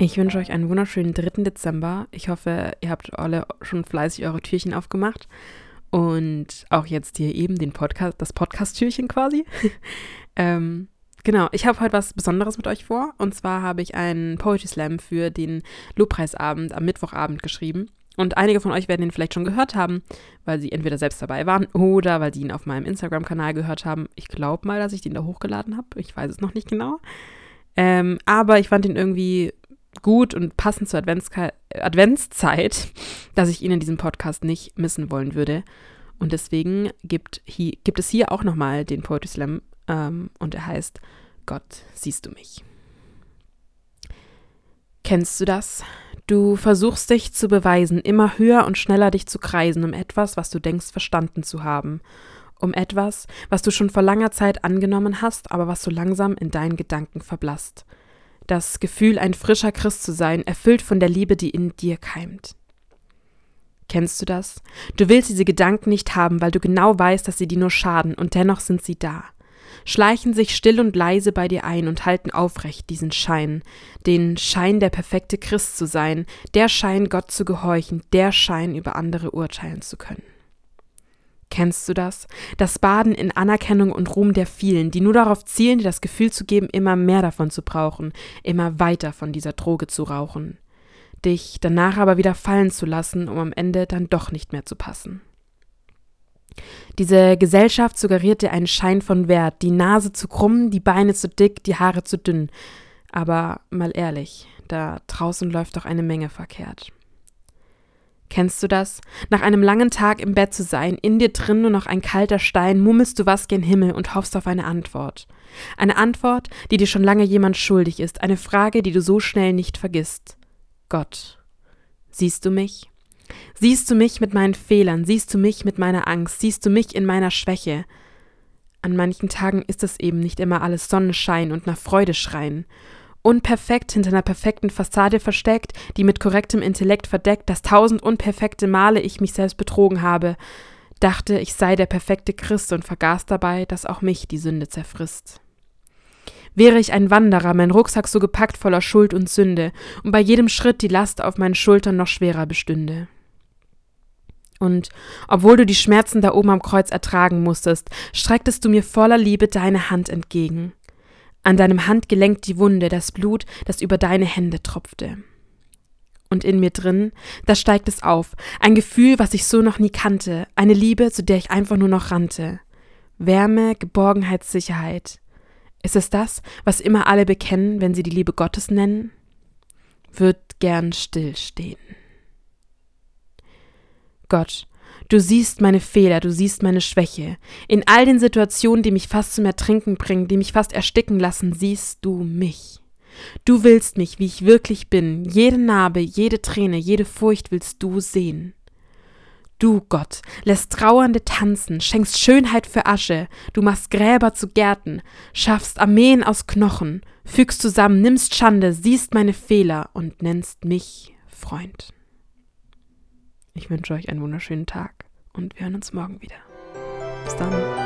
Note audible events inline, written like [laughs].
Ich wünsche euch einen wunderschönen 3. Dezember. Ich hoffe, ihr habt alle schon fleißig eure Türchen aufgemacht und auch jetzt hier eben den Podcast, das Podcast-Türchen quasi. [laughs] ähm, genau, ich habe heute was Besonderes mit euch vor. Und zwar habe ich einen Poetry Slam für den Lobpreisabend am Mittwochabend geschrieben. Und einige von euch werden ihn vielleicht schon gehört haben, weil sie entweder selbst dabei waren oder weil sie ihn auf meinem Instagram-Kanal gehört haben. Ich glaube mal, dass ich den da hochgeladen habe. Ich weiß es noch nicht genau. Ähm, aber ich fand ihn irgendwie gut und passend zur Adventszeit, dass ich ihn in diesem Podcast nicht missen wollen würde. Und deswegen gibt, hier, gibt es hier auch nochmal den Poetry Slam ähm, und er heißt Gott, siehst du mich. Kennst du das? Du versuchst dich zu beweisen, immer höher und schneller dich zu kreisen, um etwas, was du denkst verstanden zu haben, um etwas, was du schon vor langer Zeit angenommen hast, aber was so langsam in deinen Gedanken verblasst das Gefühl, ein frischer Christ zu sein, erfüllt von der Liebe, die in dir keimt. Kennst du das? Du willst diese Gedanken nicht haben, weil du genau weißt, dass sie dir nur schaden, und dennoch sind sie da. Schleichen sich still und leise bei dir ein und halten aufrecht diesen Schein, den Schein der perfekte Christ zu sein, der Schein Gott zu gehorchen, der Schein über andere urteilen zu können. Kennst du das? Das Baden in Anerkennung und Ruhm der vielen, die nur darauf zielen, dir das Gefühl zu geben, immer mehr davon zu brauchen, immer weiter von dieser Droge zu rauchen. Dich danach aber wieder fallen zu lassen, um am Ende dann doch nicht mehr zu passen. Diese Gesellschaft suggeriert dir einen Schein von Wert, die Nase zu krumm, die Beine zu dick, die Haare zu dünn. Aber mal ehrlich, da draußen läuft doch eine Menge verkehrt. Kennst du das? Nach einem langen Tag im Bett zu sein, in dir drin nur noch ein kalter Stein, mummelst du was gen Himmel und hoffst auf eine Antwort. Eine Antwort, die dir schon lange jemand schuldig ist, eine Frage, die du so schnell nicht vergisst. Gott, siehst du mich? Siehst du mich mit meinen Fehlern, siehst du mich mit meiner Angst, siehst du mich in meiner Schwäche? An manchen Tagen ist es eben nicht immer alles Sonnenschein und nach Freude schreien unperfekt hinter einer perfekten Fassade versteckt, die mit korrektem Intellekt verdeckt, dass tausend unperfekte Male ich mich selbst betrogen habe, dachte, ich sei der perfekte Christ und vergaß dabei, dass auch mich die Sünde zerfrisst. Wäre ich ein Wanderer, mein Rucksack so gepackt voller Schuld und Sünde, und bei jedem Schritt die Last auf meinen Schultern noch schwerer bestünde. Und obwohl du die Schmerzen da oben am Kreuz ertragen musstest, strecktest du mir voller Liebe deine Hand entgegen. An deinem Handgelenk die Wunde, das Blut, das über deine Hände tropfte. Und in mir drin, da steigt es auf, ein Gefühl, was ich so noch nie kannte, eine Liebe, zu der ich einfach nur noch rannte. Wärme, Geborgenheit, Sicherheit. Ist es das, was immer alle bekennen, wenn sie die Liebe Gottes nennen? Wird gern stillstehen. Gott, Du siehst meine Fehler, du siehst meine Schwäche. In all den Situationen, die mich fast zum Ertrinken bringen, die mich fast ersticken lassen, siehst du mich. Du willst mich, wie ich wirklich bin. Jede Narbe, jede Träne, jede Furcht willst du sehen. Du, Gott, lässt Trauernde tanzen, schenkst Schönheit für Asche, du machst Gräber zu Gärten, schaffst Armeen aus Knochen, fügst zusammen, nimmst Schande, siehst meine Fehler und nennst mich Freund. Ich wünsche euch einen wunderschönen Tag und wir hören uns morgen wieder. Bis dann.